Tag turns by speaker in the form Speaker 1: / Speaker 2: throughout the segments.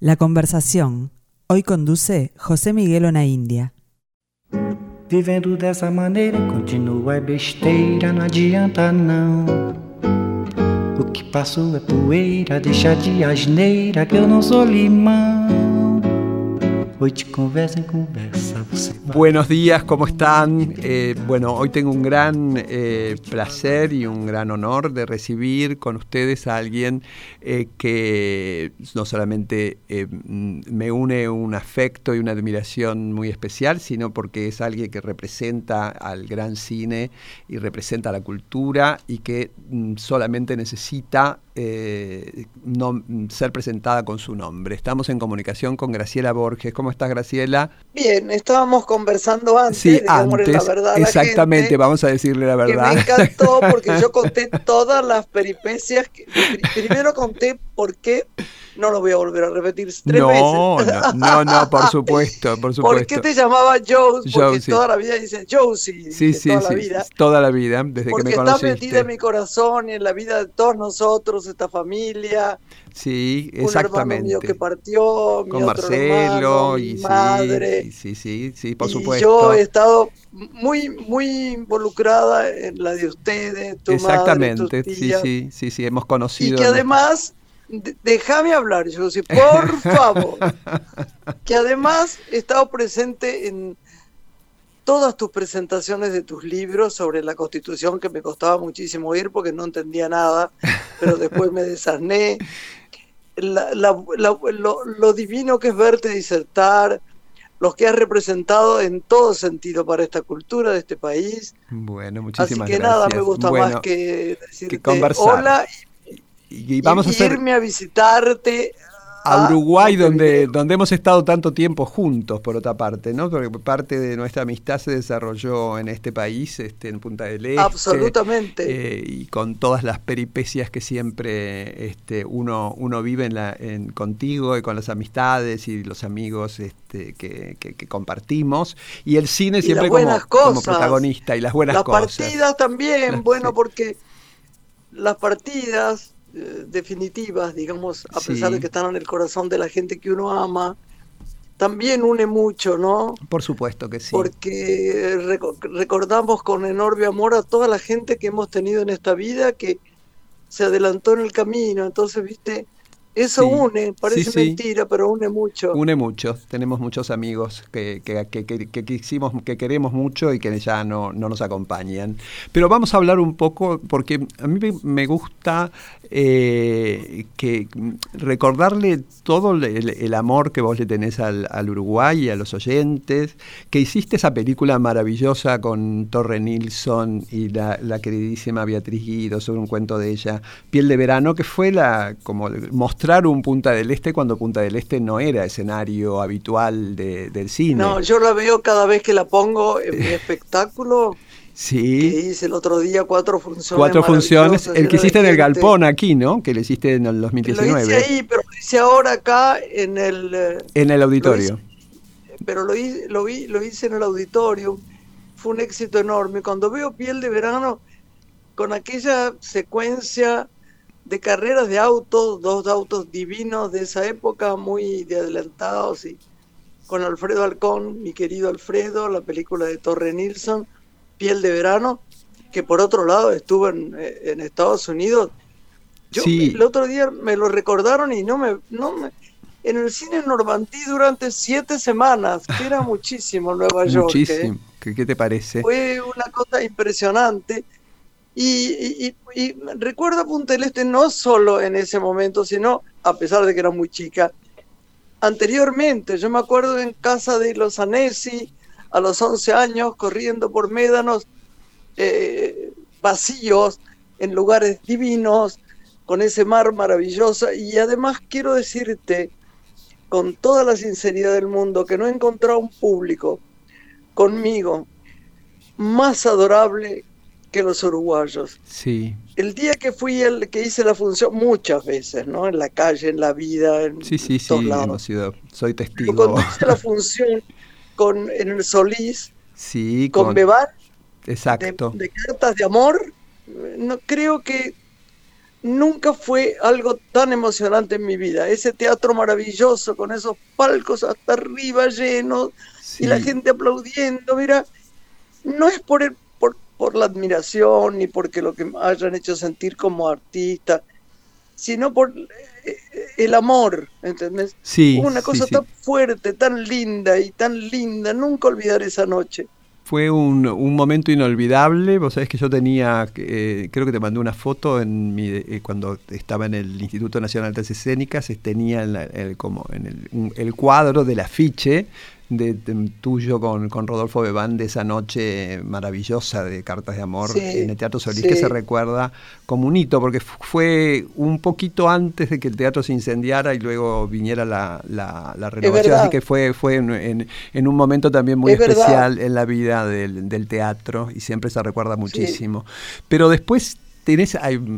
Speaker 1: La conversación. Hoy conduce José Miguel India.
Speaker 2: Vivendo dessa maneira, continua é besteira, não adianta não. O que passou é poeira, deixa de asneira que eu não sou limão. Hoy conversa en conversa.
Speaker 3: Buenos días, ¿cómo están? Eh, bueno, hoy tengo un gran eh, placer y un gran honor de recibir con ustedes a alguien eh, que no solamente me une un afecto y una admiración muy especial, sino porque es alguien que representa al gran cine y representa la cultura y que mm, solamente necesita no, ser presentada con su nombre. Estamos en comunicación con Graciela Borges. ¿Cómo estás, Graciela?
Speaker 4: Bien, estábamos conversando antes.
Speaker 3: Sí, antes. La verdad exactamente, vamos a decirle la verdad.
Speaker 4: Que me encantó porque yo conté todas las peripecias. primero conté por qué no lo voy a volver a repetir tres
Speaker 3: no,
Speaker 4: veces.
Speaker 3: No, no, no, por supuesto, por supuesto.
Speaker 4: ¿Por qué te llamaba Josie? Porque toda la vida dice Josie.
Speaker 3: Sí, sí, toda sí, la vida. toda la vida, desde que me conociste.
Speaker 4: Porque está metida en mi corazón y en la vida de todos nosotros, esta familia.
Speaker 3: Sí, exactamente.
Speaker 4: Un mío que partió,
Speaker 3: con Marcelo y mi
Speaker 4: madre.
Speaker 3: Sí, sí, sí, por supuesto.
Speaker 4: Yo he estado muy, muy involucrada en la de ustedes, tu
Speaker 3: Exactamente,
Speaker 4: madre,
Speaker 3: sí, sí, sí, sí, hemos conocido.
Speaker 4: Y que además déjame hablar, yo sí, por favor. que además he estado presente en todas tus presentaciones de tus libros sobre la Constitución, que me costaba muchísimo ir porque no entendía nada, pero después me desarné. lo, divino que es verte disertar, los que has representado en todo sentido para esta cultura de este país.
Speaker 3: Bueno, muchísimas
Speaker 4: gracias. Así que nada me gusta más que decirte
Speaker 3: hola
Speaker 4: y, vamos a irme a visitarte
Speaker 3: a Uruguay, donde, donde hemos estado tanto tiempo juntos, por otra parte, ¿no? Porque parte de nuestra amistad se desarrolló en este país, este, en Punta del Este.
Speaker 4: Absolutamente.
Speaker 3: Eh, y con todas las peripecias que siempre este, uno, uno vive en la, en, contigo y con las amistades y los amigos este, que, que, compartimos. Y el cine siempre como, como, protagonista y las buenas cosas.
Speaker 4: Las partidas también, bueno, porque las partidas eh, definitivas, digamos, a pesar de que están en el corazón de la gente que uno ama, también une mucho, ¿no?
Speaker 3: Por supuesto que sí.
Speaker 4: Porque recordamos con enorme amor a toda la gente que hemos tenido en esta vida que se adelantó en el camino, entonces, viste, eso une, parece mentira, pero une mucho.
Speaker 3: Une mucho. Tenemos muchos amigos que, que, que, que, que queremos mucho y que ya no, no, nos acompañan. Pero vamos a hablar un poco, porque a mí me gusta eh, que recordarle todo el, amor que vos le tenés al, Uruguay y a los oyentes, que hiciste esa película maravillosa con Torre Nilsson y la, la queridísima Beatriz Guido sobre un cuento de ella, Piel de Verano, que fue la como mostrar un Punta del Este cuando Punta del Este no era escenario habitual del cine.
Speaker 4: No, yo la veo cada vez que la pongo en mi espectáculo.
Speaker 3: Sí.
Speaker 4: Que hice el otro día cuatro funciones.
Speaker 3: Cuatro funciones. El que hiciste en el Galpón aquí, ¿no? Que le hiciste en el 2019.
Speaker 4: Lo hice ahí, pero lo hice ahora acá en el. Eh,
Speaker 3: en el auditorio.
Speaker 4: pero lo, hice, lo, vi, lo hice en el auditorio. Fue un éxito enorme. Cuando veo Piel de Verano, con aquella secuencia de carreras de autos, dos autos divinos de esa época, muy de adelantados, y con Alfredo Alcón, mi querido Alfredo, la película de Torre Nilsson, Piel de Verano, que por otro lado estuvo en, eh, Estados Unidos. Yo el otro día me lo recordaron y no me, no me, en el cine Normandí durante siete semanas, que era muchísimo Nueva York.
Speaker 3: ¿eh? Muchísimo. ¿Qué, te parece?
Speaker 4: Fue una cosa impresionante. Y, recuerdo a Punta Este no solo en ese momento, sino a pesar de que era muy chica, anteriormente. Yo me acuerdo en casa de los Anesi, a los 11 años, corriendo por médanos eh, vacíos, en lugares divinos, con ese mar maravilloso. Y además quiero decirte, con toda la sinceridad del mundo, que no he encontrado un público conmigo más adorable que los uruguayos.
Speaker 3: Sí.
Speaker 4: El día que fui el que hice la función, muchas veces, ¿no? En la calle, en la vida, en
Speaker 3: Sí, sí, sí, hemos sido, soy testigo.
Speaker 4: Cuando hice la función con, en el Solís,
Speaker 3: sí,
Speaker 4: con, con
Speaker 3: Exacto.
Speaker 4: De, cartas de amor, no, creo que nunca fue algo tan emocionante en mi vida. Ese teatro maravilloso con esos palcos hasta arriba llenos y la gente aplaudiendo, mira, no es por, el, por, la admiración ni porque lo que me hayan hecho sentir como artista, sino por eh, el amor, ¿entendés?
Speaker 3: Sí.
Speaker 4: Una cosa
Speaker 3: sí, sí.
Speaker 4: tan fuerte, tan linda y tan linda, nunca olvidar esa noche.
Speaker 3: Fue un, un momento inolvidable. Vos sabés que yo tenía, eh, creo que te mandé una foto en mi, eh, cuando estaba en el Instituto Nacional de Artes Escénicas, tenía en la- el, como en el, un- el cuadro del afiche de, de- tuyo con, con Rodolfo Bebán de esa noche maravillosa de Cartas de Amor
Speaker 4: Sí,
Speaker 3: en el Teatro Solís,
Speaker 4: sí.
Speaker 3: que se recuerda como un hito, porque fu- fue un poquito antes de que el teatro se incendiara y luego viniera la, la, la renovación. Así que fue, fue en, en- en un momento también muy
Speaker 4: Es verdad.
Speaker 3: especial en la vida del, del teatro y siempre se recuerda muchísimo. Pero después tenés,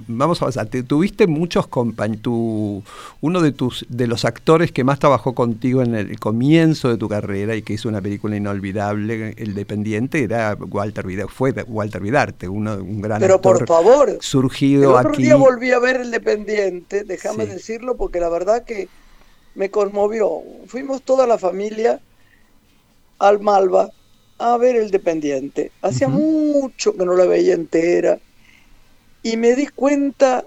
Speaker 3: vamos a pasar, te- tuviste muchos compañeros, uno de tus de los actores que más trabajó contigo en el comienzo de tu carrera y que hizo una película inolvidable, El Dependiente, era Walter Vidarte, fue Walter Vidarte, uno, un gran
Speaker 4: Pero
Speaker 3: actor
Speaker 4: por favor, el
Speaker 3: surgido
Speaker 4: otro
Speaker 3: aquí.
Speaker 4: día volví a ver El Dependiente, déjame
Speaker 3: Sí.
Speaker 4: decirlo, porque la verdad que me conmovió. Fuimos toda la familia al Malva a ver El Dependiente. Hacía mucho que no la veía entera. Y me di cuenta,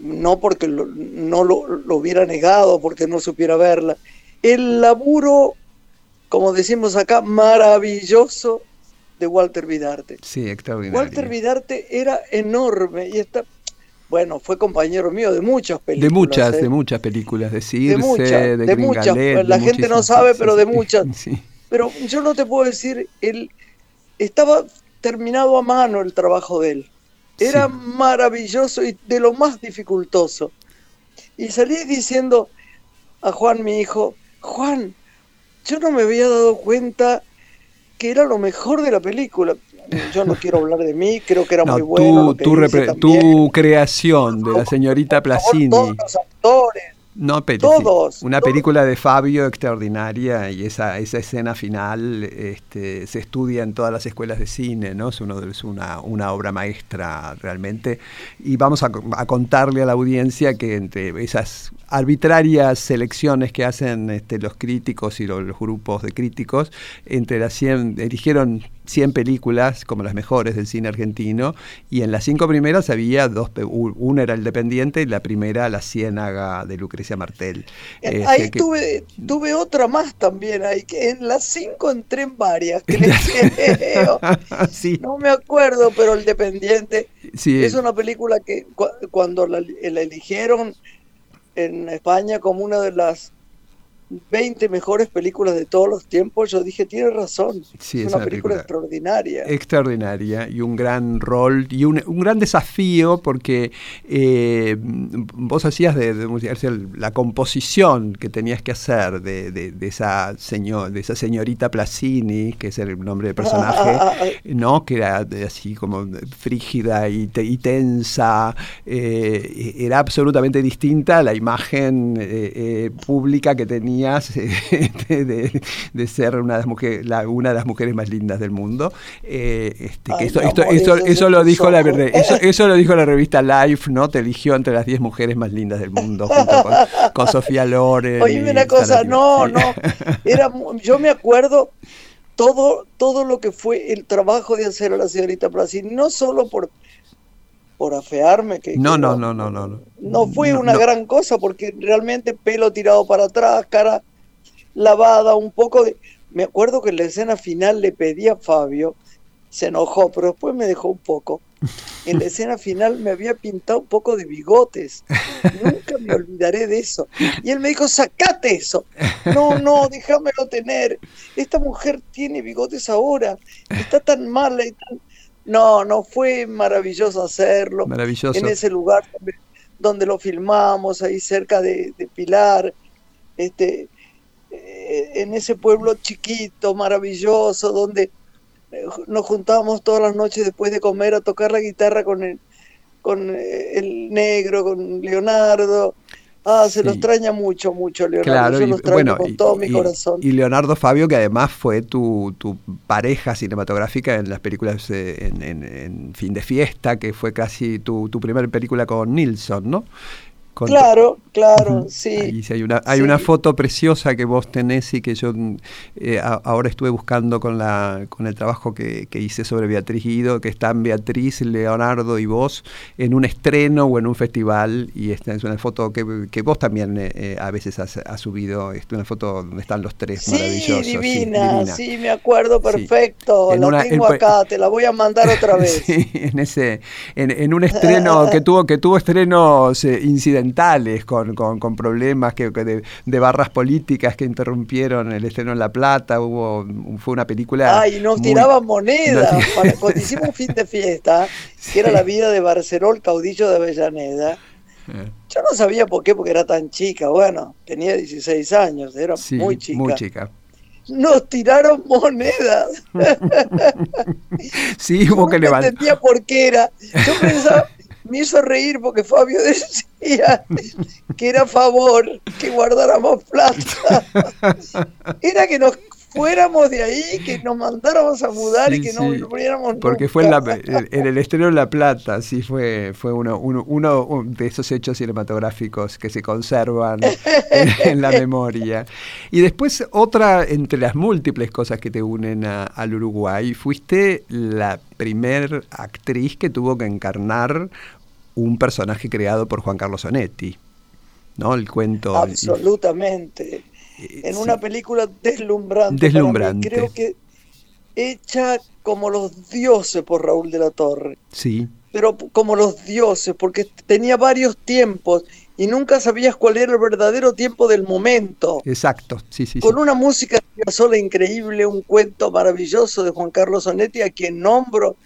Speaker 4: no porque lo- no lo, lo hubiera negado, porque no supiera verla, el laburo, como decimos acá, maravilloso de Walter Vidarte.
Speaker 3: Sí, extraordinario.
Speaker 4: Walter Vidarte era enorme y está, bueno, fue compañero mío de muchas películas.
Speaker 3: de muchas,
Speaker 4: ¿eh?
Speaker 3: de muchas películas, de Circe,
Speaker 4: muchas,
Speaker 3: de,
Speaker 4: de muchas.
Speaker 3: Gringalet,
Speaker 4: La
Speaker 3: de
Speaker 4: gente no sabe, pero de muchas.
Speaker 3: Sí.
Speaker 4: Pero yo no te puedo decir, él estaba terminado a mano el trabajo de él. Era
Speaker 3: Sí.
Speaker 4: maravilloso y de lo más dificultoso. Y salí diciendo a Juan, mi hijo, Juan, yo no me había dado cuenta que era lo mejor de la película. Yo no quiero hablar de mí, creo que era
Speaker 3: No,
Speaker 4: muy bueno.
Speaker 3: tu,
Speaker 4: lo que
Speaker 3: tu, tu creación de la señorita Placini.
Speaker 4: Todos los actores,
Speaker 3: No, pero
Speaker 4: Todos,
Speaker 3: sí, una
Speaker 4: todos.
Speaker 3: película de Fabio extraordinaria y esa, esa escena final este, se estudia en todas las escuelas de cine, ¿no? Es, uno es una, una obra maestra realmente. Y vamos a contarle a la audiencia que entre esas arbitrarias selecciones que hacen este, los críticos y los, los grupos de críticos, entre las 100, eligieron 100 películas como las mejores del cine argentino y en las cinco primeras había dos, una era El Dependiente y la primera La Ciénaga de Lucrecia Martel. Este,
Speaker 4: Ahí
Speaker 3: que-
Speaker 4: tuve, tuve otra más también, ahí, que en las cinco entré en varias, creo.
Speaker 3: sí,
Speaker 4: No me acuerdo, pero El Dependiente
Speaker 3: sí,
Speaker 4: es una película que cu- cuando la, la eligieron en España como una de las 20 mejores películas de todos los tiempos, yo dije, tiene razón,
Speaker 3: Sí,
Speaker 4: es
Speaker 3: es
Speaker 4: una película
Speaker 3: película
Speaker 4: extraordinaria.
Speaker 3: extraordinaria y un gran rol y un, un gran desafío porque eh, vos hacías de, la composición que tenías que hacer de, de- de esa señor, de esa señorita Placini, que es el nombre del personaje, ¿no? que era así como frígida y, te- y tensa, eh, era absolutamente distinta a la imagen eh, pública que tenías eh, de, de- de ser una de, las mujeres, la- una de las mujeres más lindas del mundo. Eh, este, que
Speaker 4: Ay,
Speaker 3: esto,
Speaker 4: mi
Speaker 3: esto-
Speaker 4: amor,
Speaker 3: eso, lo dijo la, re- eso, eso lo dijo la revista Life, ¿no? Te eligió entre las 10 mujeres más lindas del mundo, junto con, con Sofía Loren.
Speaker 4: Oíme
Speaker 3: y
Speaker 4: una cosa, no, no, era, yo me acuerdo todo, todo lo que fue el trabajo de hacer a la señorita Placini, no solo por, por afearme, que,
Speaker 3: No,
Speaker 4: que
Speaker 3: no, no, no, no, no.
Speaker 4: no fue
Speaker 3: No,
Speaker 4: una
Speaker 3: no.
Speaker 4: gran cosa, porque realmente pelo tirado para atrás, cara lavada, un poco de... Me acuerdo que en la escena final le pedí a Fabio, se enojó, pero después me dejó un poco. En la escena final me había pintado un poco de bigotes. Nunca me olvidaré de eso. Y él me dijo, sacate eso. No, no, déjamelo tener. Esta mujer tiene bigotes ahora. Está tan mala y tan... No, no, fue maravilloso hacerlo
Speaker 3: Maravilloso.
Speaker 4: en ese lugar donde, donde lo filmamos, ahí cerca de, de Pilar, este, eh, en ese pueblo chiquito, maravilloso, donde eh, nos juntábamos todas las noches después de comer a tocar la guitarra con el, con eh, el negro, con Leonardo. Ah, se lo
Speaker 3: Sí.
Speaker 4: extraña mucho, mucho, Leonardo.
Speaker 3: Claro,
Speaker 4: Yo
Speaker 3: y,
Speaker 4: lo extraño
Speaker 3: bueno,
Speaker 4: con
Speaker 3: y-
Speaker 4: todo mi
Speaker 3: y-
Speaker 4: corazón.
Speaker 3: y Leonardo Fabio, que además fue tu, tu pareja cinematográfica en las películas eh, en, en- en Fin de Fiesta, que fue casi tu, tu primera película con Nilsson, ¿no? Con
Speaker 4: Claro, claro, sí.
Speaker 3: Ahí sí hay una, hay
Speaker 4: Sí.
Speaker 3: una foto preciosa que vos tenés y que yo eh, a- ahora estuve buscando con la con el trabajo que, que hice sobre Beatriz Guido, que están Beatriz, Leonardo y vos en un estreno o en un festival. Y esta es una foto que, que vos también eh, eh, a veces has, has subido, es una foto donde están los tres
Speaker 4: Sí,
Speaker 3: maravillosos. sí,
Speaker 4: divina, sí, me acuerdo perfecto. La
Speaker 3: una-
Speaker 4: tengo
Speaker 3: en-
Speaker 4: acá, te la voy a mandar otra vez.
Speaker 3: En ese, en, en un estreno que tuvo, que tuvo estrenos eh, incidentales con, con, con problemas que, que de, de barras políticas que interrumpieron el estreno en La Plata, hubo, fue una película.
Speaker 4: Ay, nos
Speaker 3: muy-
Speaker 4: tiraban monedas.
Speaker 3: nos tir-
Speaker 4: para- cuando hicimos un fin de fiesta, que era la vida de Barceló, caudillo de Avellaneda.
Speaker 3: Eh,
Speaker 4: Yo no sabía por qué, porque era tan chica. Bueno, tenía 16 años, era
Speaker 3: sí,
Speaker 4: muy chica.
Speaker 3: muy chica.
Speaker 4: Nos tiraron monedas.
Speaker 3: Sí,
Speaker 4: Yo
Speaker 3: hubo que
Speaker 4: nunca
Speaker 3: levantar.
Speaker 4: entendía por qué era. Yo pensaba, me hizo reír porque Fabio decía que era a favor que guardáramos plata. Era que nos fuéramos de ahí, que nos mandáramos a mudar
Speaker 3: Sí,
Speaker 4: y que
Speaker 3: sí,
Speaker 4: no volviéramos
Speaker 3: Porque fue en, la- en- el estreno en La Plata, sí, fue, fue uno, uno, uno de esos hechos cinematográficos que se conservan en, en la memoria. Y después, otra entre las múltiples cosas que te unen a- al Uruguay, fuiste la primer actriz que tuvo que encarnar un personaje creado por Juan Carlos Onetti. ¿No? El cuento.
Speaker 4: Absolutamente. En
Speaker 3: sí.
Speaker 4: una película deslumbrante. mí. Creo que hecha como los dioses por Raúl de la Torre.
Speaker 3: Sí,
Speaker 4: pero como los dioses, porque tenía varios tiempos y nunca sabías cuál era el verdadero tiempo del momento.
Speaker 3: exacto. Sí, sí, sí.
Speaker 4: Con una música sola increíble, un cuento maravilloso de Juan Carlos Onetti, a quien nombro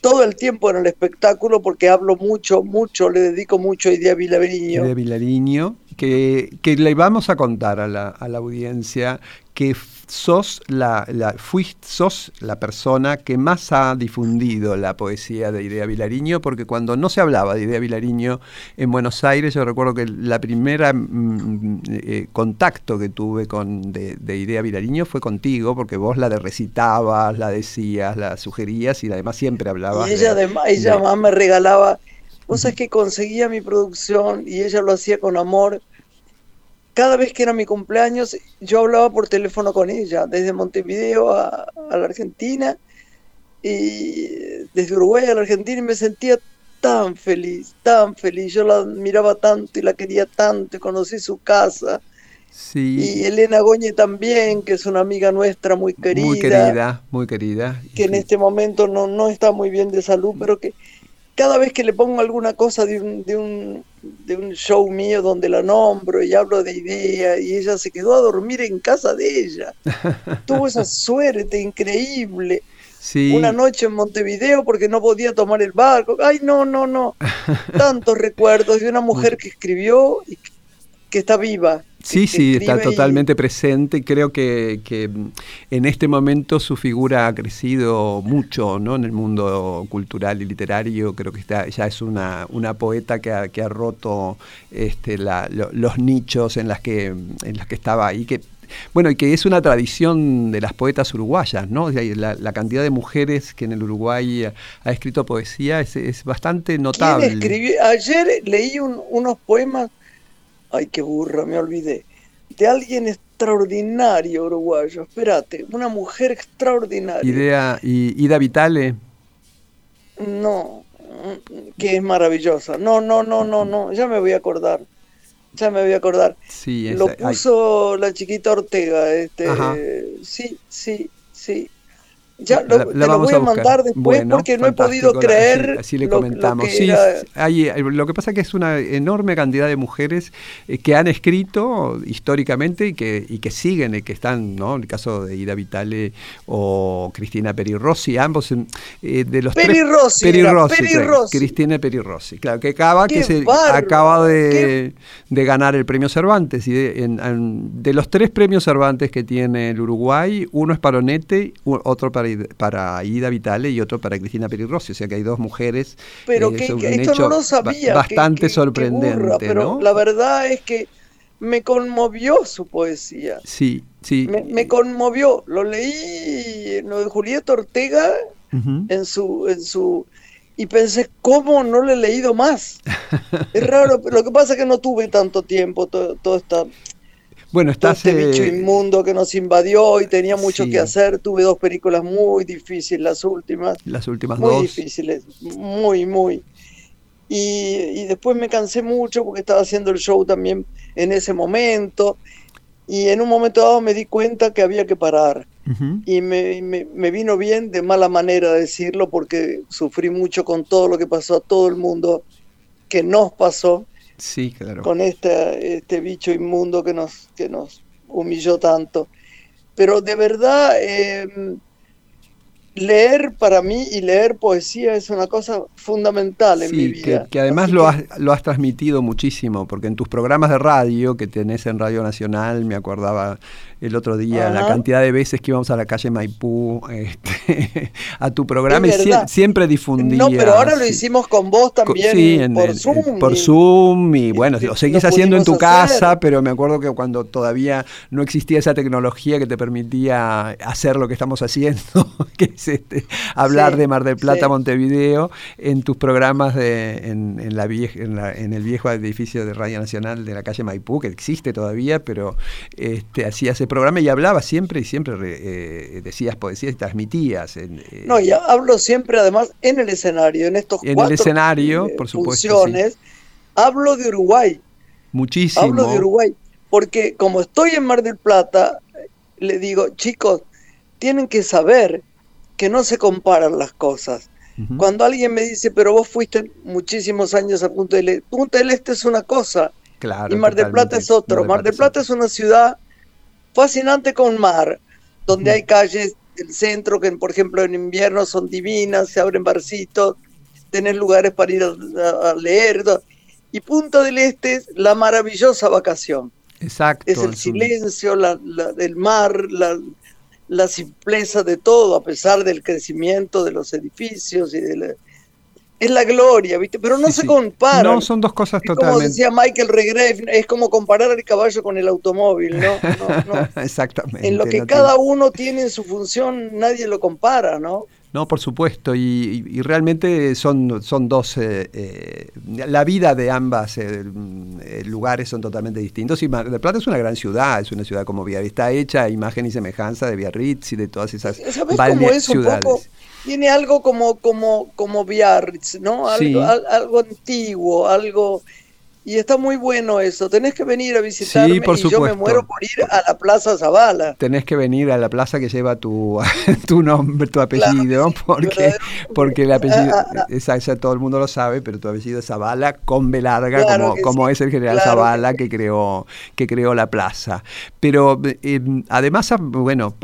Speaker 4: todo el tiempo en el espectáculo porque hablo mucho, mucho, le dedico mucho a Idea Vilariño.
Speaker 3: de Vilariño, que, que le vamos a contar a la, a la audiencia que sos la, la, fuiste, sos la persona que más ha difundido la poesía de Idea Vilariño, porque cuando no se hablaba de Idea Vilariño en Buenos Aires, yo recuerdo que la primera mm, eh, contacto que tuve con de, de Idea Vilariño fue contigo, porque vos la de recitabas, la decías, la sugerías y además siempre hablabas
Speaker 4: Y ella
Speaker 3: de-
Speaker 4: además, ella
Speaker 3: de-
Speaker 4: más me regalaba, vos sabés que conseguía mi producción y ella lo hacía con amor. Cada vez que era mi cumpleaños, yo hablaba por teléfono con ella, desde Montevideo a, a la Argentina y desde Uruguay a la Argentina y me sentía tan feliz, tan feliz. Yo la admiraba tanto y la quería tanto y conocí su casa.
Speaker 3: Sí.
Speaker 4: Y Elena Goñe también, que es una amiga nuestra muy querida
Speaker 3: Muy querida, muy querida.
Speaker 4: que en este momento no, no está muy bien de salud, pero que cada vez que le pongo alguna cosa de un, de un, de un show mío donde la nombro y hablo de idea, y ella se quedó a dormir en casa de ella. Tuvo esa suerte increíble.
Speaker 3: Sí.
Speaker 4: Una noche en Montevideo porque no podía tomar el barco. Ay, no, no, no. Tantos recuerdos de una mujer que escribió y que- que está viva.
Speaker 3: Sí,
Speaker 4: que
Speaker 3: sí, está
Speaker 4: y-
Speaker 3: totalmente presente. Creo que, que, en este momento su figura ha crecido mucho ¿no? en el mundo cultural y literario. Creo que está, ya es una, una poeta que ha, que ha roto este, la- lo- los nichos en las que, en las que estaba ahí. Que, bueno, y que es una tradición de las poetas uruguayas, ¿no? La, la cantidad de mujeres que en el Uruguay ha, ha escrito poesía es, es bastante
Speaker 4: ¿Quién
Speaker 3: notable.
Speaker 4: escribió? Ayer leí un- unos poemas, ay qué burra, me olvidé, de alguien extraordinario uruguayo. Espérate, una mujer extraordinaria.
Speaker 3: Idea, y, Ida Vitale.
Speaker 4: No, que es maravillosa. No, no, no, no, no, ya me voy a acordar. Ya me voy a acordar.
Speaker 3: Sí,
Speaker 4: Lo
Speaker 3: esa- ay,
Speaker 4: puso la chiquita Ortega, este,
Speaker 3: Ajá.
Speaker 4: sí, sí, sí. Ya lo,
Speaker 3: la
Speaker 4: te lo voy a,
Speaker 3: buscar.
Speaker 4: mandar después
Speaker 3: Bueno,
Speaker 4: porque no he podido
Speaker 3: la-
Speaker 4: creer
Speaker 3: así, así le
Speaker 4: lo- lo
Speaker 3: comentamos.
Speaker 4: que
Speaker 3: sí,
Speaker 4: era-
Speaker 3: s- hay- eh, lo que pasa que es una enorme cantidad de mujeres eh, que han escrito históricamente y que, y que siguen, y que están, ¿no? En el caso de Ida Vitale o Cristina Perirossi, ambos eh, de los
Speaker 4: Peri
Speaker 3: tres.
Speaker 4: Rossi era,
Speaker 3: Perirossi,
Speaker 4: Peri
Speaker 3: claro,
Speaker 4: Rossi.
Speaker 3: Cristina Perirossi, claro, que acaba,
Speaker 4: Qué
Speaker 3: que se acaba de, de ganar el premio Cervantes. Y de, en- en- de los tres premios Cervantes que tiene el Uruguay, uno es para Onete, otro para para, para Ida Vitale y otro para Cristina Peri Rossi, o sea que hay dos mujeres.
Speaker 4: Pero que, esto no lo sabía.
Speaker 3: bastante sorprendente.
Speaker 4: pero la verdad es que me conmovió su poesía.
Speaker 3: Sí, sí.
Speaker 4: Me, conmovió. Lo leí en lo de Julieta Ortega en su, en su y pensé, ¿cómo no le he leído más? es raro, lo que pasa es que no tuve tanto tiempo, todo, todo esta,
Speaker 3: bueno, está
Speaker 4: este bicho inmundo que nos invadió y tenía mucho que hacer. Tuve dos películas muy difíciles, las últimas.
Speaker 3: Las últimas
Speaker 4: muy
Speaker 3: dos.
Speaker 4: Muy difíciles, muy, muy. Y, y, después me cansé mucho porque estaba haciendo el show también en ese momento. Y en un momento dado me di cuenta que había que parar. Y me, me, vino bien de mala manera decirlo porque sufrí mucho con todo lo que pasó a todo el mundo que nos pasó.
Speaker 3: Sí, claro.
Speaker 4: Con este, este bicho inmundo que nos, que nos humilló tanto. Pero de verdad, eh, leer para mí y leer poesía es una cosa fundamental en mi vida.
Speaker 3: Que, que además lo, has, lo has transmitido muchísimo, porque en tus programas de radio que tenés en Radio Nacional, me acordaba el otro día, la cantidad de veces que íbamos a la calle Maipú este, a tu programa y siempre difundías.
Speaker 4: No, pero ahora lo hicimos con vos también por Zoom.
Speaker 3: Por Zoom y bueno, lo seguís haciendo en tu casa, pero me acuerdo que cuando todavía no existía esa tecnología que te permitía hacer lo que estamos haciendo, que es este, hablar de Mar del Plata, Montevideo, en tus programas de, en, la en, el viejo edificio de Radio Nacional de la calle Maipú, que existe todavía, pero este, hacías programa y hablaba siempre y siempre eh, decías poesías y transmitías.
Speaker 4: Eh, no, y hablo siempre además en el escenario, en estos
Speaker 3: en el escenario, por supuesto,
Speaker 4: funciones, hablo de Uruguay.
Speaker 3: Muchísimo.
Speaker 4: Hablo de Uruguay, porque como estoy en Mar del Plata, le digo, chicos, tienen que saber que no se comparan las cosas. Cuando alguien me dice, pero vos fuiste muchísimos años a Punta del Este, Punta del Este es una cosa
Speaker 3: claro,
Speaker 4: y Mar del Plata es otro. Mar del Plata es una ciudad fascinante con mar, donde hay calles del centro que, por ejemplo, en invierno son divinas, se abren barcitos, tenés lugares para ir a, leer. Y Punta del Este es la maravillosa vacación.
Speaker 3: Exacto.
Speaker 4: Es el silencio, la, del mar, la, la simpleza de todo, a pesar del crecimiento de los edificios y de la, es la gloria, ¿viste? Pero no se compara.
Speaker 3: No, son dos cosas totalmente.
Speaker 4: Como decía Michael Regrave, es como comparar el caballo con el automóvil, ¿no?
Speaker 3: Exactamente.
Speaker 4: En lo que cada uno tiene en su función, nadie lo compara, ¿no?
Speaker 3: No, por supuesto, y, realmente son, son dos, eh, eh, la vida de ambas eh, lugares son totalmente distintos. Y Mar del Plata es una gran ciudad, es una ciudad como Biarritz, está hecha a imagen y semejanza de Biarritz y de todas esas ciudades
Speaker 4: tiene algo como, como, como Biarritz, ¿no? Algo, algo antiguo, algo y está muy bueno eso. Tenés que venir a visitarme
Speaker 3: sí, por
Speaker 4: y yo me muero por ir a la Plaza Zavala.
Speaker 3: Tenés que venir a la plaza que lleva tu, tu nombre, tu apellido, porque, porque el apellido, ah, ah, ah. todo el mundo lo sabe, pero tu apellido es Zavala con B larga, como, como es el general Zavala que, creó, que creó la plaza. Pero eh, además, bueno,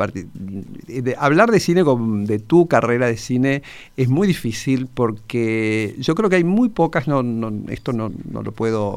Speaker 3: de hablar de cine, de tu carrera de cine, es muy difícil porque yo creo que hay muy pocas, no, no esto no, no lo puedo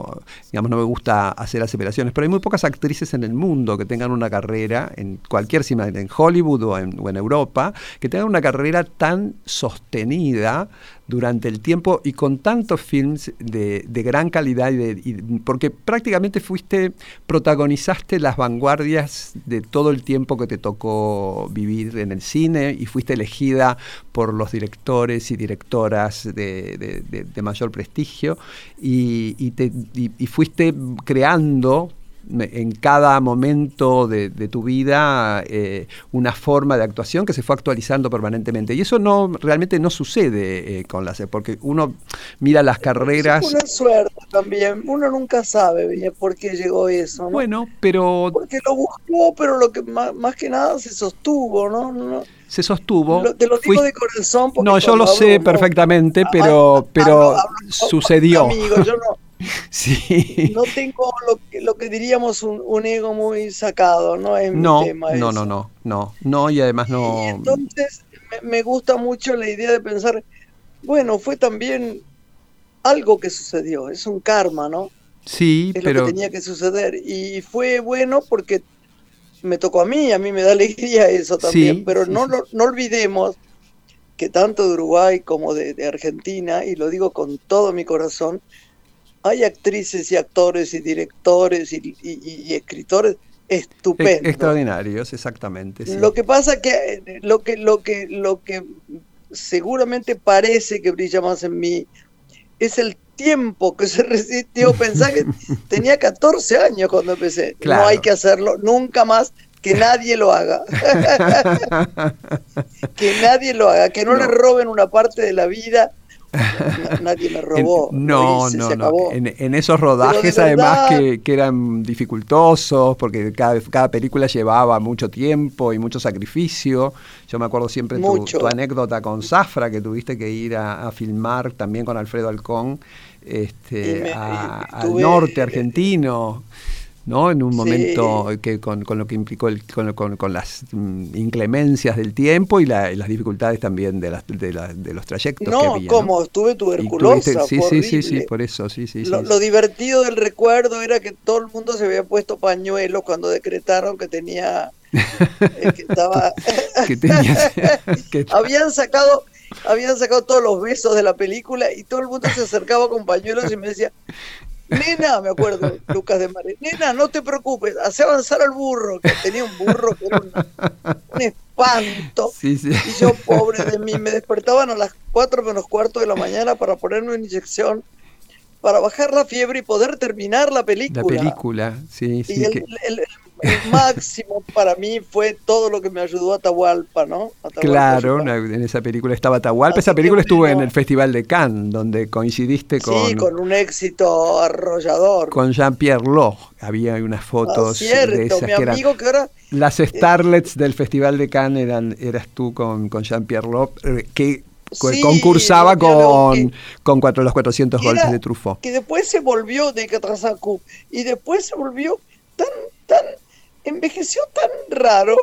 Speaker 3: digamos, no me gusta hacer aceleraciones, pero hay muy pocas actrices en el mundo que tengan una carrera, en cualquier cima, en Hollywood o en, o en Europa, que tengan una carrera tan sostenida durante el tiempo y con tantos films de, gran calidad, y porque prácticamente fuiste, protagonizaste las vanguardias de todo el tiempo que te tocó vivir en el cine y fuiste elegida por los directores y directoras de, mayor prestigio y, y fuiste creando en cada momento de, tu vida eh, una forma de actuación que se fue actualizando permanentemente. Y eso no realmente no sucede eh, con las porque uno mira las carreras.
Speaker 4: Es una suerte también. Uno nunca sabe por qué llegó eso.
Speaker 3: Bueno, pero.
Speaker 4: Porque lo buscó, pero lo que más, que nada se sostuvo, ¿no?
Speaker 3: se sostuvo.
Speaker 4: te lo digo de corazón.
Speaker 3: No, yo lo sé perfectamente, pero, pero sucedió.
Speaker 4: Amigo, yo no, Sí. No tengo lo que, lo que diríamos un, ego muy sacado, ¿no?
Speaker 3: En no, no, no, no, no, no, y además no.
Speaker 4: entonces me, gusta mucho la idea de pensar, bueno, fue también algo que sucedió, es un karma, ¿no?
Speaker 3: Sí,
Speaker 4: es
Speaker 3: pero.
Speaker 4: Lo que tenía que suceder. Y fue bueno porque me tocó a mí, a mí me da alegría eso también, pero no, no olvidemos que tanto de Uruguay como de, Argentina, y lo digo con todo mi corazón, hay actrices y actores y directores y, escritores estupendos.
Speaker 3: extraordinarios, exactamente.
Speaker 4: Lo que pasa que lo que lo que lo que seguramente parece que brilla más en mí es el tiempo que se resistió. Pensar que tenía 14 años cuando empecé. No hay que hacerlo nunca más que nadie lo haga. que nadie lo haga, que no, le roben una parte de la vida. nadie me robó.
Speaker 3: no, no, no. En, esos rodajes, además, que, eran dificultosos, porque cada, cada, película llevaba mucho tiempo y mucho sacrificio. Yo me acuerdo siempre tu, tu, anécdota con Zafra, que tuviste que ir a, filmar también con Alfredo Alcón este, al norte argentino. ¿No? En un momento que con, lo que implicó el, con, con, las mm, inclemencias del tiempo y, las dificultades también de, las, de, de los trayectos
Speaker 4: no,
Speaker 3: que había.
Speaker 4: como estuve tuberculosa.
Speaker 3: sí, sí, sí, sí, por eso, sí, sí.
Speaker 4: Lo, lo, divertido del recuerdo era que todo el mundo se había puesto pañuelos cuando decretaron que tenía. Eh, que estaba. que tenía, habían sacado habían sacado todos los besos de la película y todo el mundo se acercaba con pañuelos y me decía, Nena, me acuerdo, Lucas de Mare, nena, no te preocupes, hace avanzar al burro, que tenía un burro que era un espanto. Y yo, pobre de mí, me despertaban a las 4 menos cuarto de la mañana para ponerme una inyección, para bajar la fiebre y poder terminar la película.
Speaker 3: La película, sí, sí.
Speaker 4: Y el, el máximo para mí fue todo lo que me ayudó a Atahualpa, ¿no?
Speaker 3: claro, en esa película estaba Atahualpa. esa película estuvo en el Festival de Cannes, donde coincidiste con...
Speaker 4: Sí, con un éxito arrollador.
Speaker 3: Con Jean-Pierre Loh. Había unas fotos
Speaker 4: ah, de esas mi amigo que, ahora...
Speaker 3: Las eh, Starlets del Festival de Cannes eran, eras tú con, con Jean-Pierre Loh, eh, que concursaba con, con cuatro, los 400 golpes de Truffaut.
Speaker 4: Que después se volvió de Catrasacu y después se volvió tan, tan envejeció tan raro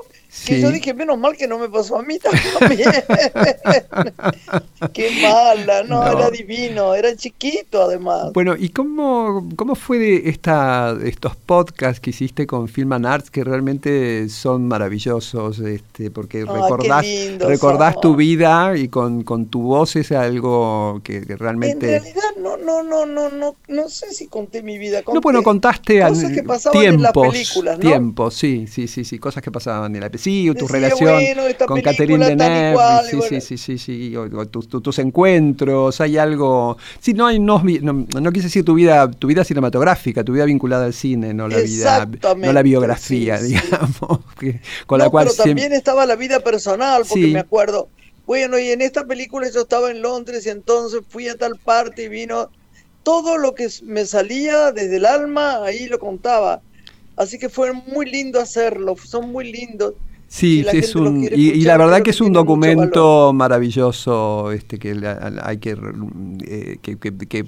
Speaker 4: que yo dije, menos mal que no me pasó a mí también. Qué mala, no, era divino, era chiquito además.
Speaker 3: Bueno, ¿y cómo, cómo fue de esta, estos podcasts que hiciste con Film and Arts que realmente son maravillosos? Este, porque recordás, recordás tu vida y con, con, tu voz es algo que, realmente...
Speaker 4: En realidad no, no, no, no, no, no sé si conté mi vida.
Speaker 3: no, bueno, contaste cosas que pasaban tiempos, en las películas, ¿no? Tiempos, sí, sí, sí, sí, cosas que pasaban en la película sí, tu relación con Catherine Deneuve, sí, sí, sí, sí, sí, o, tus encuentros, hay algo, sí, no hay, no, no, quise decir tu vida, tu vida cinematográfica, tu vida vinculada al cine, no la vida, no la biografía, digamos,
Speaker 4: con la cual pero también estaba la vida personal, porque me acuerdo, bueno, y en esta película yo estaba en Londres y entonces fui a tal parte y vino todo lo que me salía desde el alma, ahí lo contaba. Así que fue muy lindo hacerlo, son muy lindos.
Speaker 3: Sí, es un, y, la verdad que es un documento maravilloso este que hay que, eh, que,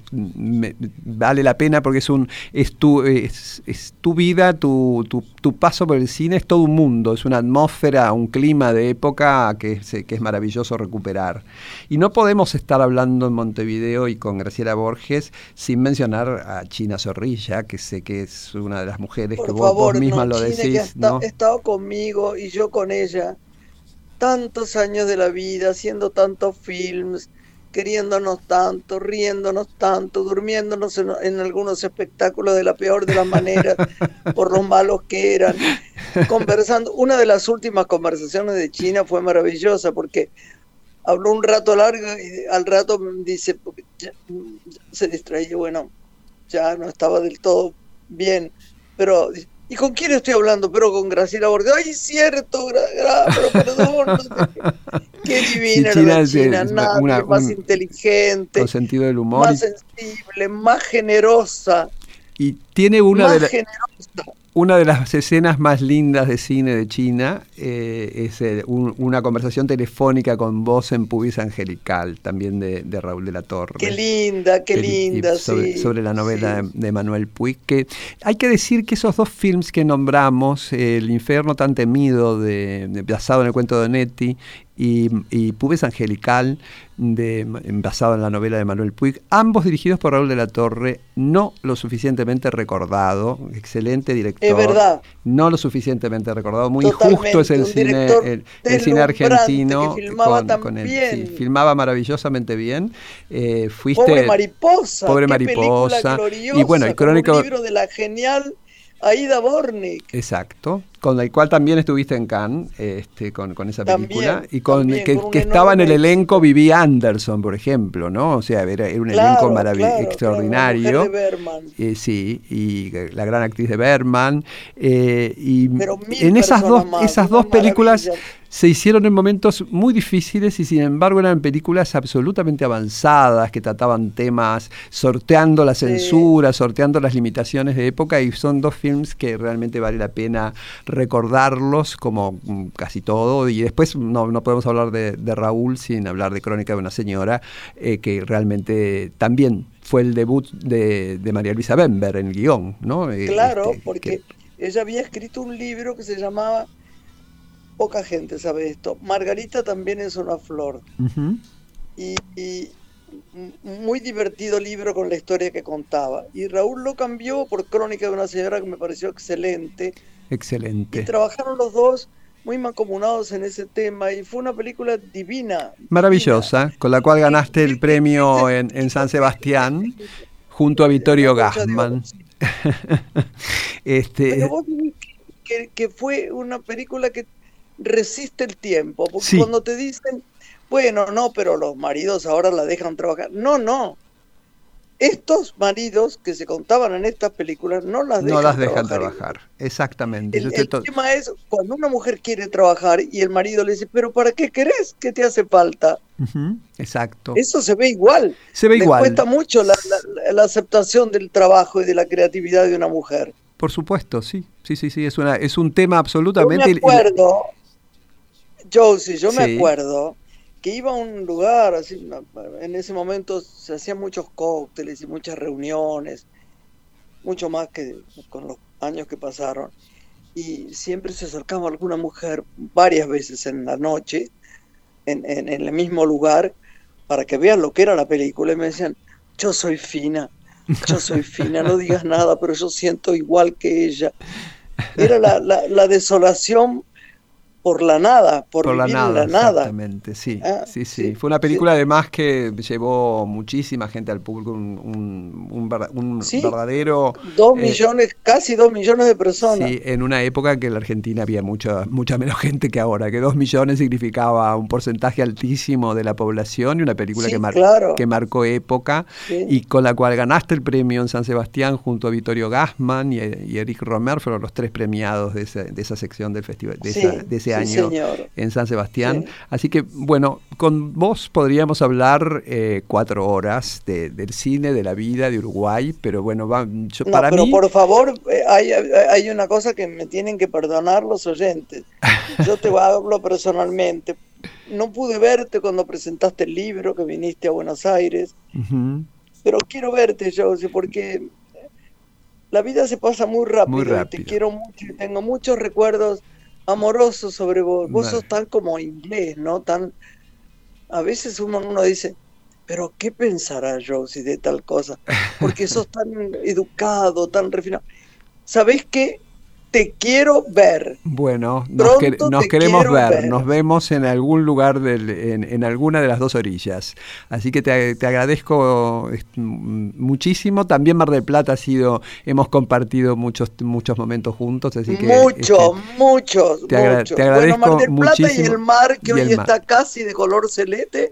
Speaker 3: vale la pena porque es un es tu es, tu vida, tu, tu, tu, paso por el cine es todo un mundo, es una atmósfera, un clima de época que es, que es maravilloso recuperar. Y no podemos estar hablando en Montevideo y con Graciela Borges sin mencionar a China Zorrilla, que sé que es una de las mujeres que vos, misma lo decís.
Speaker 4: ¿no? ha estado conmigo y yo con ella tantos años de la vida, haciendo tantos films, queriéndonos tanto, riéndonos tanto, durmiéndonos en, algunos espectáculos de la peor de las maneras, por los malos que eran, conversando. Una de las últimas conversaciones de China fue maravillosa porque habló un rato largo y al rato dice, se distraía, bueno, ya no estaba del todo bien, pero ¿Y con quién estoy hablando? Pero con Graciela Borges. ¡Ay, cierto! pero perdón. Qué divina era China. Nada más inteligente.
Speaker 3: Con sentido del humor.
Speaker 4: Más sensible, más generosa.
Speaker 3: Y tiene una de las una de las escenas más lindas de cine de China eh, es eh, una conversación telefónica con voz en pubis angelical, también de, Raúl de la Torre.
Speaker 4: Qué linda, qué linda,
Speaker 3: sobre,
Speaker 4: sí.
Speaker 3: Sobre la novela de Manuel Puig. Que hay que decir que esos dos films que nombramos, El infierno tan temido, de, basado en el cuento de Netti, y, y Pubes Angelical, de, basado en la novela de Manuel Puig, ambos dirigidos por Raúl de la Torre, no lo suficientemente recordado, excelente director.
Speaker 4: Es verdad.
Speaker 3: No lo suficientemente recordado, muy justo es el cine, el, cine argentino.
Speaker 4: Filmaba, con, sí,
Speaker 3: filmaba maravillosamente bien. Eh, fuiste,
Speaker 4: pobre mariposa.
Speaker 3: Pobre mariposa.
Speaker 4: y bueno, el crónico. Un libro de la genial Aida Bornik.
Speaker 3: Exacto, con el cual también estuviste en Cannes, este, con, esa película, y con que, estaba en el elenco Vivi Anderson, por ejemplo, ¿no? O sea, era, un elenco maravilloso, extraordinario. Eh, sí, y la gran actriz de Berman. Eh, y en esas dos, esas dos películas se hicieron en momentos muy difíciles y sin embargo eran películas absolutamente avanzadas que trataban temas, sorteando la censura, sorteando las limitaciones de época y son dos films que realmente vale la pena recordarlos como mm, casi todo y después no, no podemos hablar de, Raúl sin hablar de Crónica de una señora eh, que realmente también fue el debut de, María Luisa Bember en el guion, ¿no?
Speaker 4: Eh, claro, este, porque ella había escrito un libro que se llamaba poca gente sabe esto. Margarita también es una flor. y, muy divertido libro con la historia que contaba. Y Raúl lo cambió por Crónica de una señora que me pareció excelente.
Speaker 3: Excelente.
Speaker 4: Y trabajaron los dos muy mancomunados en ese tema y fue una película divina.
Speaker 3: Maravillosa, con la cual ganaste el premio en, San Sebastián junto a Vittorio Gassman.
Speaker 4: este... que, que, fue una película que resiste el tiempo, porque cuando te dicen, bueno, no, pero los maridos ahora la dejan trabajar. No, no. Estos maridos que se contaban en estas películas no las dejan,
Speaker 3: no las dejan trabajar. Exactamente.
Speaker 4: El, tema es cuando una mujer quiere trabajar y el marido le dice, pero ¿para qué querés? ¿Qué te hace falta?
Speaker 3: Exacto.
Speaker 4: Eso se ve igual.
Speaker 3: Se ve igual.
Speaker 4: cuesta mucho la, la aceptación del trabajo y de la creatividad de una mujer.
Speaker 3: Por supuesto, sí, sí, sí, sí, es una, es un tema absolutamente.
Speaker 4: Yo me acuerdo, Josie, yo me acuerdo que iba a un lugar, así, en ese momento se hacían muchos cócteles y muchas reuniones, mucho más que con los años que pasaron. Y siempre se acercaba alguna mujer varias veces en la noche, en, en, el mismo lugar, para que vean lo que era la película. Y me decían, yo soy fina, yo soy fina, no digas nada, pero yo siento igual que ella. Era la, la, la desolación por la nada, por, la nada,
Speaker 3: Exactamente, sí, ah, sí, sí, Fue una película además que llevó muchísima gente al público, un, un, verdadero...
Speaker 4: Dos eh, millones, casi dos millones de personas.
Speaker 3: Sí, en una época que en la Argentina había mucha, mucha menos gente que ahora, que dos millones significaba un porcentaje altísimo de la población y una película que, que marcó época y con la cual ganaste el premio en San Sebastián junto a Vittorio Gassman y, Eric Romer, fueron los tres premiados de, de esa sección del festival, de, de ese año en San Sebastián. Así que, bueno, con vos podríamos hablar eh, cuatro horas del cine, de la vida de Uruguay, pero bueno, va, yo, para
Speaker 4: pero por favor, eh, hay, hay una cosa que me tienen que perdonar los oyentes. Yo te hablo personalmente. No pude verte cuando presentaste el libro, que viniste a Buenos Aires, pero quiero verte, Josie, porque la vida se pasa muy rápido, muy rápido. te quiero mucho y tengo muchos recuerdos amoroso sobre vos. Vos sos tan como inglés, ¿no? Tan. A veces uno, uno dice, pero ¿qué pensará Josie de tal cosa? Porque sos tan educado, tan refinado. ¿Sabés qué? Te quiero ver.
Speaker 3: Bueno, nos, queremos ver. Nos vemos en algún lugar, del, en, alguna de las dos orillas. Así que te, agradezco muchísimo. También Mar del Plata ha sido, hemos compartido muchos, muchos momentos juntos. Así que,
Speaker 4: muchos, este, muchos. Te, agradezco bueno, Mar del Plata y el mar, que hoy está casi de color celeste,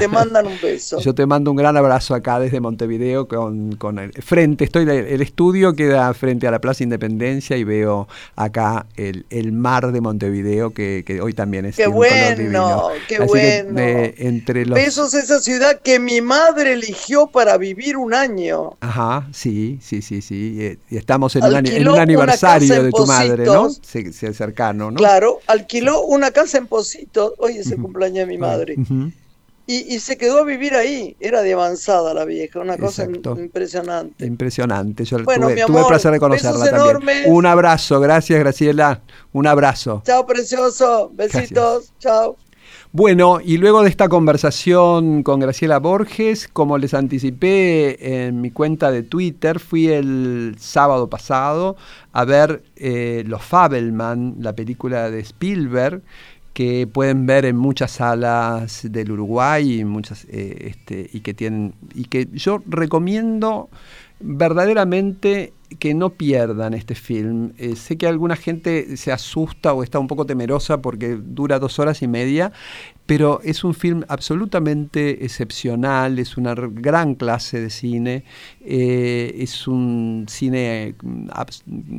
Speaker 4: te mandan un beso.
Speaker 3: Yo te mando un gran abrazo acá desde Montevideo con, con el frente. Estoy el estudio queda frente a la Plaza Independencia y veo acá el, el mar de Montevideo, que, que hoy también es
Speaker 4: qué bueno, Qué bueno, entre los... Besos esa ciudad que mi madre eligió para vivir un año.
Speaker 3: Ajá, sí, sí, sí, sí. Y estamos en, un, en un, aniversario de tu madre, ¿no? Se, cercano, ¿no?
Speaker 4: Claro, alquiló una casa en Positos, hoy es el cumpleaños de mi madre y, se quedó a vivir ahí. Era de avanzada la vieja, una cosa impresionante.
Speaker 3: Impresionante. Yo tuve, tuve, el placer de conocerla también. Un abrazo, gracias Graciela. Un abrazo.
Speaker 4: Chao, precioso. Besitos. Chao.
Speaker 3: Bueno, y luego de esta conversación con Graciela Borges, como les anticipé en mi cuenta de Twitter, fui el sábado pasado a ver eh, Los Fabelman, la película de Spielberg, que pueden ver en muchas salas del Uruguay y muchas eh, este, y que tienen y que yo recomiendo verdaderamente que no pierdan este film. Eh, sé que alguna gente se asusta o está un poco temerosa porque dura dos horas y media, pero es un film absolutamente excepcional, es una gran clase de cine, eh, es un cine mm,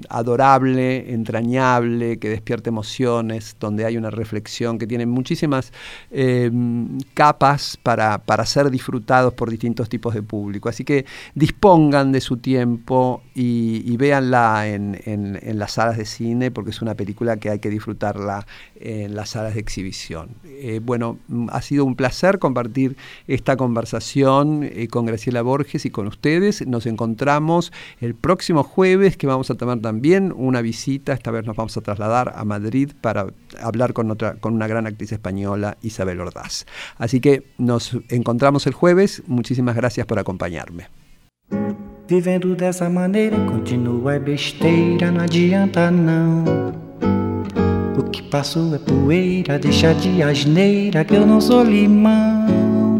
Speaker 3: adorable, entrañable, que despierta emociones, donde hay una reflexión, que tiene muchísimas em, capas para, para, ser disfrutados por distintos tipos de público. Así que dispongan de su tiempo y, véanla en, en las salas de cine, porque es una película que hay que disfrutarla en las salas de exhibición. Eh, bueno, mm, ha sido un placer compartir esta conversación eh, con Graciela Borges y con ustedes. Nos encontramos el próximo jueves que vamos a tomar también una visita. Esta vez nos vamos a trasladar a Madrid para hablar con, otra, con una gran actriz española, Isabel Ordaz. Así que nos encontramos el jueves. Muchísimas gracias por acompañarme.
Speaker 2: Vivendo dessa maneira, continua besteira, não adianta O que passou é poeira, deixa de asneira que eu não sou limão.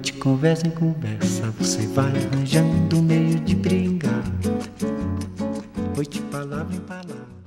Speaker 2: De conversa em conversa, você vai arranjando meio de brigar. De palavra em palavra.